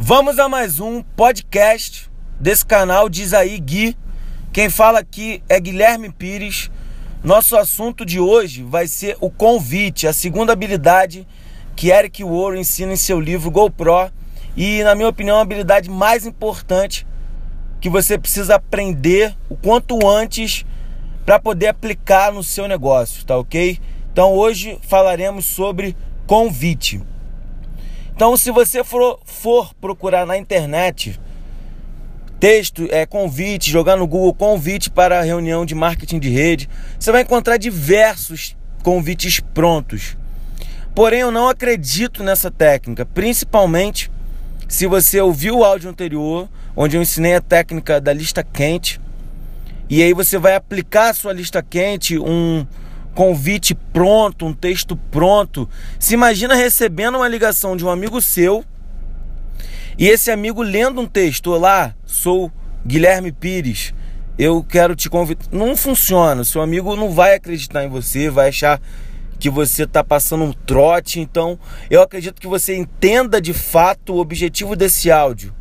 Vamos a mais um podcast desse canal Diz aí Gui. Quem fala aqui é Guilherme Pires. Nosso assunto de hoje vai ser o convite, a segunda habilidade que Eric Warren ensina em seu livro GoPro e, na minha opinião, a habilidade mais importante que você precisa aprender o quanto antes para poder aplicar no seu negócio, tá ok? Então hoje falaremos sobre convite. Então, se você for, for procurar na internet texto, é, convite, jogar no Google convite para reunião de marketing de rede, você vai encontrar diversos convites prontos. Porém, eu não acredito nessa técnica, principalmente se você ouviu o áudio anterior, onde eu ensinei a técnica da lista quente, e aí você vai aplicar a sua lista quente, um convite pronto, um texto pronto. Se imagina recebendo uma ligação de um amigo seu e esse amigo lendo um texto: Olá, sou Guilherme Pires. Eu quero te convidar. Não funciona. Seu amigo não vai acreditar em você, vai achar que você está passando um trote. Então, eu acredito que você entenda de fato o objetivo desse áudio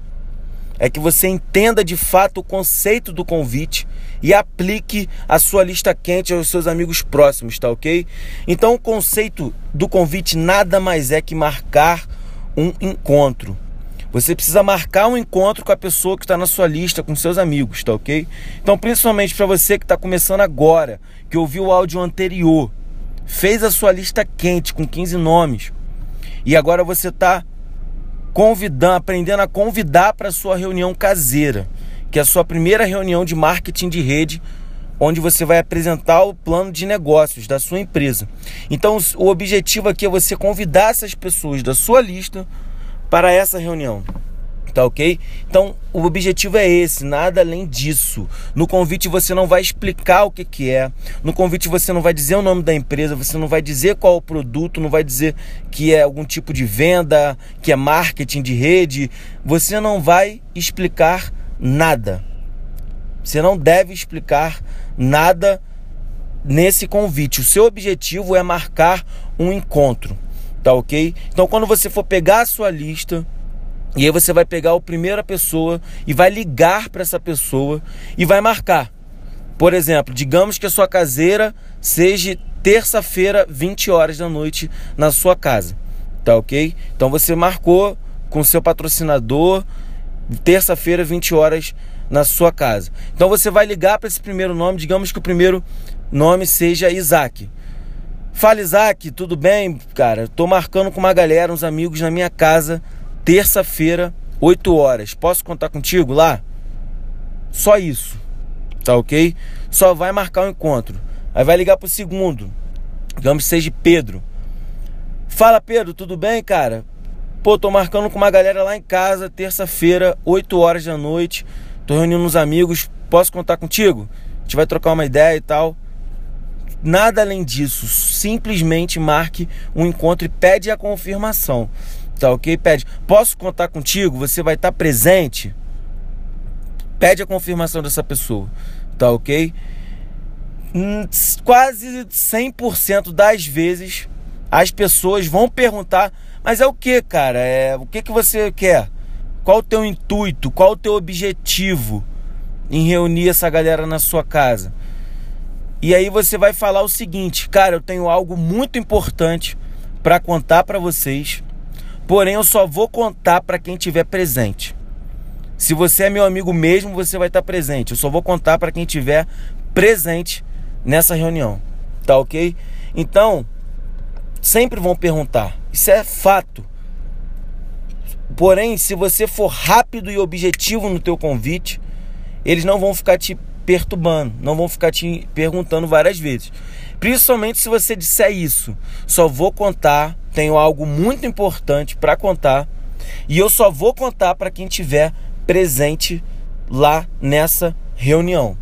é que você entenda de fato o conceito do convite e aplique a sua lista quente aos seus amigos próximos, tá ok? Então, o conceito do convite nada mais é que marcar um encontro. Você precisa marcar um encontro com a pessoa que está na sua lista, com seus amigos, tá ok? Então, principalmente para você que está começando agora, que ouviu o áudio anterior, fez a sua lista quente com 15 nomes e agora você está convidando, aprendendo a convidar para sua reunião caseira, que é a sua primeira reunião de marketing de rede, onde você vai apresentar o plano de negócios da sua empresa. Então, o objetivo aqui é você convidar essas pessoas da sua lista para essa reunião tá ok? Então o objetivo é esse, nada além disso. No convite você não vai explicar o que, que é, no convite você não vai dizer o nome da empresa, você não vai dizer qual o produto, não vai dizer que é algum tipo de venda, que é marketing de rede, você não vai explicar nada. Você não deve explicar nada nesse convite. O seu objetivo é marcar um encontro, tá ok? Então quando você for pegar a sua lista, e aí você vai pegar a primeira pessoa e vai ligar para essa pessoa e vai marcar. Por exemplo, digamos que a sua caseira seja terça-feira, 20 horas da noite na sua casa. Tá ok? Então você marcou com seu patrocinador terça-feira, 20 horas na sua casa. Então você vai ligar para esse primeiro nome, digamos que o primeiro nome seja Isaac. Fala Isaac, tudo bem, cara? Tô marcando com uma galera, uns amigos na minha casa terça-feira, 8 horas. Posso contar contigo lá? Só isso. Tá ok? Só vai marcar o um encontro. Aí vai ligar pro segundo. Digamos que seja Pedro. Fala, Pedro, tudo bem, cara? Pô, tô marcando com uma galera lá em casa, terça-feira, 8 horas da noite. Tô reunindo uns amigos. Posso contar contigo? A gente vai trocar uma ideia e tal. Nada além disso. Simplesmente marque um encontro e pede a confirmação. Tá ok? Pede, posso contar contigo? Você vai estar presente? Pede a confirmação dessa pessoa. Tá ok? Hum, quase 100% das vezes as pessoas vão perguntar: mas é o que, cara? É, o que, que você quer? Qual o teu intuito? Qual o teu objetivo em reunir essa galera na sua casa? E aí você vai falar o seguinte, cara, eu tenho algo muito importante para contar para vocês Porém, eu só vou contar para quem estiver presente. Se você é meu amigo mesmo, você vai estar presente. Eu só vou contar para quem estiver presente nessa reunião. Tá ok? Então, sempre vão perguntar. Isso é fato. Porém, se você for rápido e objetivo no teu convite, eles não vão ficar te perturbando, não vão ficar te perguntando várias vezes. Principalmente se você disser isso. Só vou contar tenho algo muito importante para contar e eu só vou contar para quem tiver presente lá nessa reunião.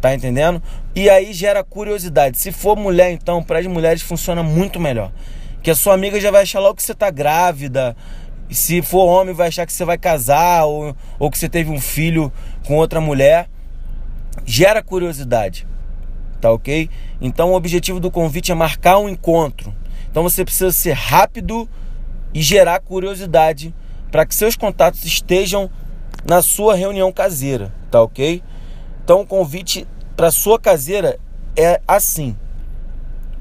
Tá entendendo? E aí gera curiosidade. Se for mulher, então, para as mulheres funciona muito melhor. Que a sua amiga já vai achar logo que você tá grávida. E se for homem, vai achar que você vai casar ou, ou que você teve um filho com outra mulher. Gera curiosidade. Tá ok? Então o objetivo do convite é marcar um encontro então você precisa ser rápido e gerar curiosidade para que seus contatos estejam na sua reunião caseira, tá ok? Então o convite para sua caseira é assim.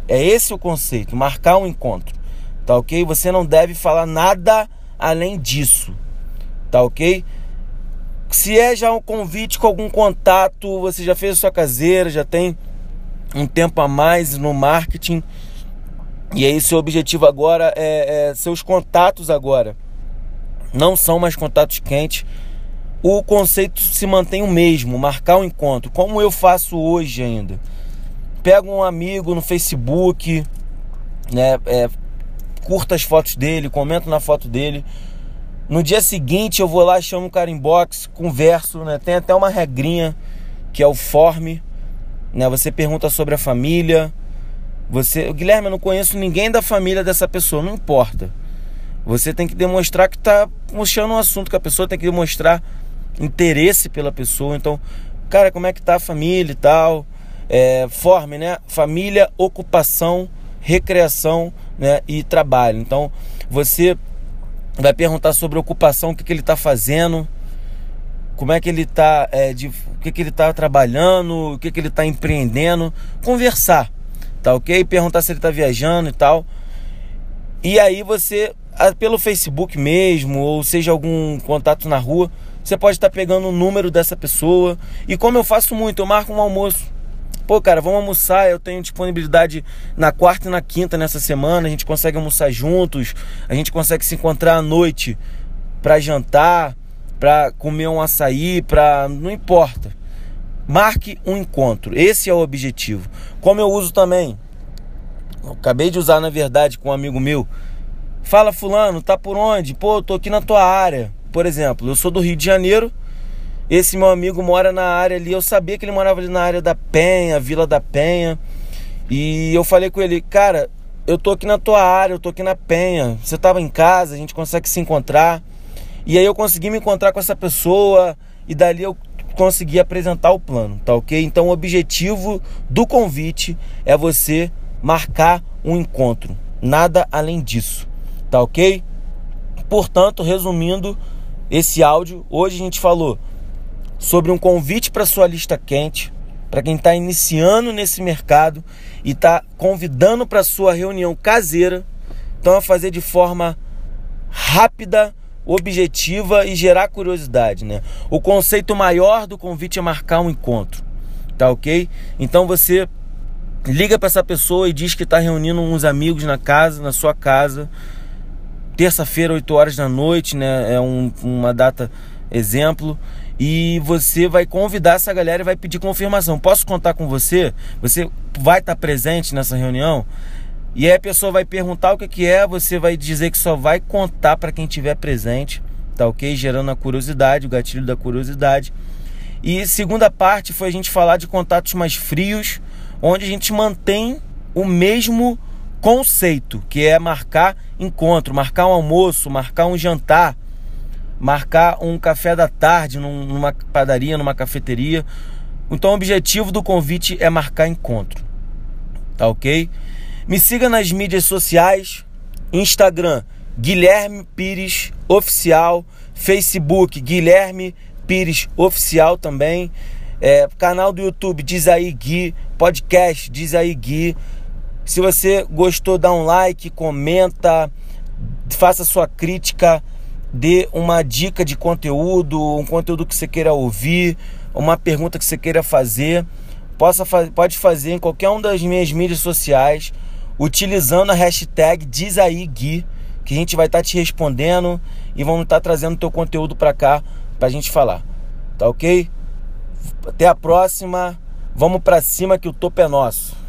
É esse o conceito, marcar um encontro, tá ok? Você não deve falar nada além disso, tá ok? Se é já um convite com algum contato, você já fez a sua caseira, já tem um tempo a mais no marketing, e aí seu objetivo agora é, é seus contatos agora não são mais contatos quentes. O conceito se mantém o mesmo, marcar um encontro, como eu faço hoje ainda. Pego um amigo no Facebook, né, é, curta as fotos dele, comento na foto dele. No dia seguinte eu vou lá, chamo o cara em box, converso, né? Tem até uma regrinha que é o form, né? Você pergunta sobre a família. Você, Guilherme, eu não conheço ninguém da família dessa pessoa, não importa. Você tem que demonstrar que está puxando um assunto que a pessoa tem que demonstrar interesse pela pessoa. Então, cara, como é que tá a família e tal? É, forme, né? Família, ocupação, recreação, né? E trabalho. Então, você vai perguntar sobre ocupação, o que, que ele está fazendo, como é que ele está, é, de, o que, que ele está trabalhando, o que, que ele está empreendendo, conversar, tá ok? Perguntar se ele está viajando e tal. E aí você, pelo Facebook mesmo, ou seja, algum contato na rua, você pode estar tá pegando o número dessa pessoa. E como eu faço muito, eu marco um almoço. Pô, cara, vamos almoçar. Eu tenho disponibilidade na quarta e na quinta nessa semana. A gente consegue almoçar juntos. A gente consegue se encontrar à noite para jantar, para comer um açaí, para não importa. Marque um encontro. Esse é o objetivo. Como eu uso também. Eu acabei de usar na verdade com um amigo meu. Fala fulano, tá por onde? Pô, eu tô aqui na tua área. Por exemplo, eu sou do Rio de Janeiro esse meu amigo mora na área ali. Eu sabia que ele morava ali na área da Penha, Vila da Penha. E eu falei com ele, cara, eu tô aqui na tua área, eu tô aqui na Penha. Você tava em casa, a gente consegue se encontrar. E aí eu consegui me encontrar com essa pessoa e dali eu consegui apresentar o plano, tá ok? Então o objetivo do convite é você marcar um encontro. Nada além disso, tá ok? Portanto, resumindo esse áudio, hoje a gente falou sobre um convite para sua lista quente, para quem está iniciando nesse mercado e está convidando para sua reunião caseira. Então, a fazer de forma rápida, objetiva e gerar curiosidade, né? O conceito maior do convite é marcar um encontro, tá ok? Então você liga para essa pessoa e diz que está reunindo uns amigos na casa, na sua casa, terça-feira, 8 horas da noite, né? É um, uma data exemplo e você vai convidar essa galera e vai pedir confirmação. Posso contar com você? Você vai estar presente nessa reunião? E aí a pessoa vai perguntar o que, que é, você vai dizer que só vai contar para quem estiver presente, tá ok? Gerando a curiosidade, o gatilho da curiosidade. E segunda parte foi a gente falar de contatos mais frios, onde a gente mantém o mesmo conceito, que é marcar encontro, marcar um almoço, marcar um jantar marcar um café da tarde numa padaria, numa cafeteria. Então o objetivo do convite é marcar encontro. Tá ok? Me siga nas mídias sociais, Instagram Guilherme Pires Oficial, Facebook Guilherme Pires Oficial também, é, canal do YouTube Diz aí Gui, podcast Diz aí Gui. Se você gostou, dá um like, comenta, faça sua crítica dê uma dica de conteúdo, um conteúdo que você queira ouvir, uma pergunta que você queira fazer, possa, pode fazer em qualquer uma das minhas mídias sociais, utilizando a hashtag Diz aí Gui, que a gente vai estar tá te respondendo e vamos estar tá trazendo teu conteúdo para cá para a gente falar. Tá ok? Até a próxima. Vamos para cima que o topo é nosso.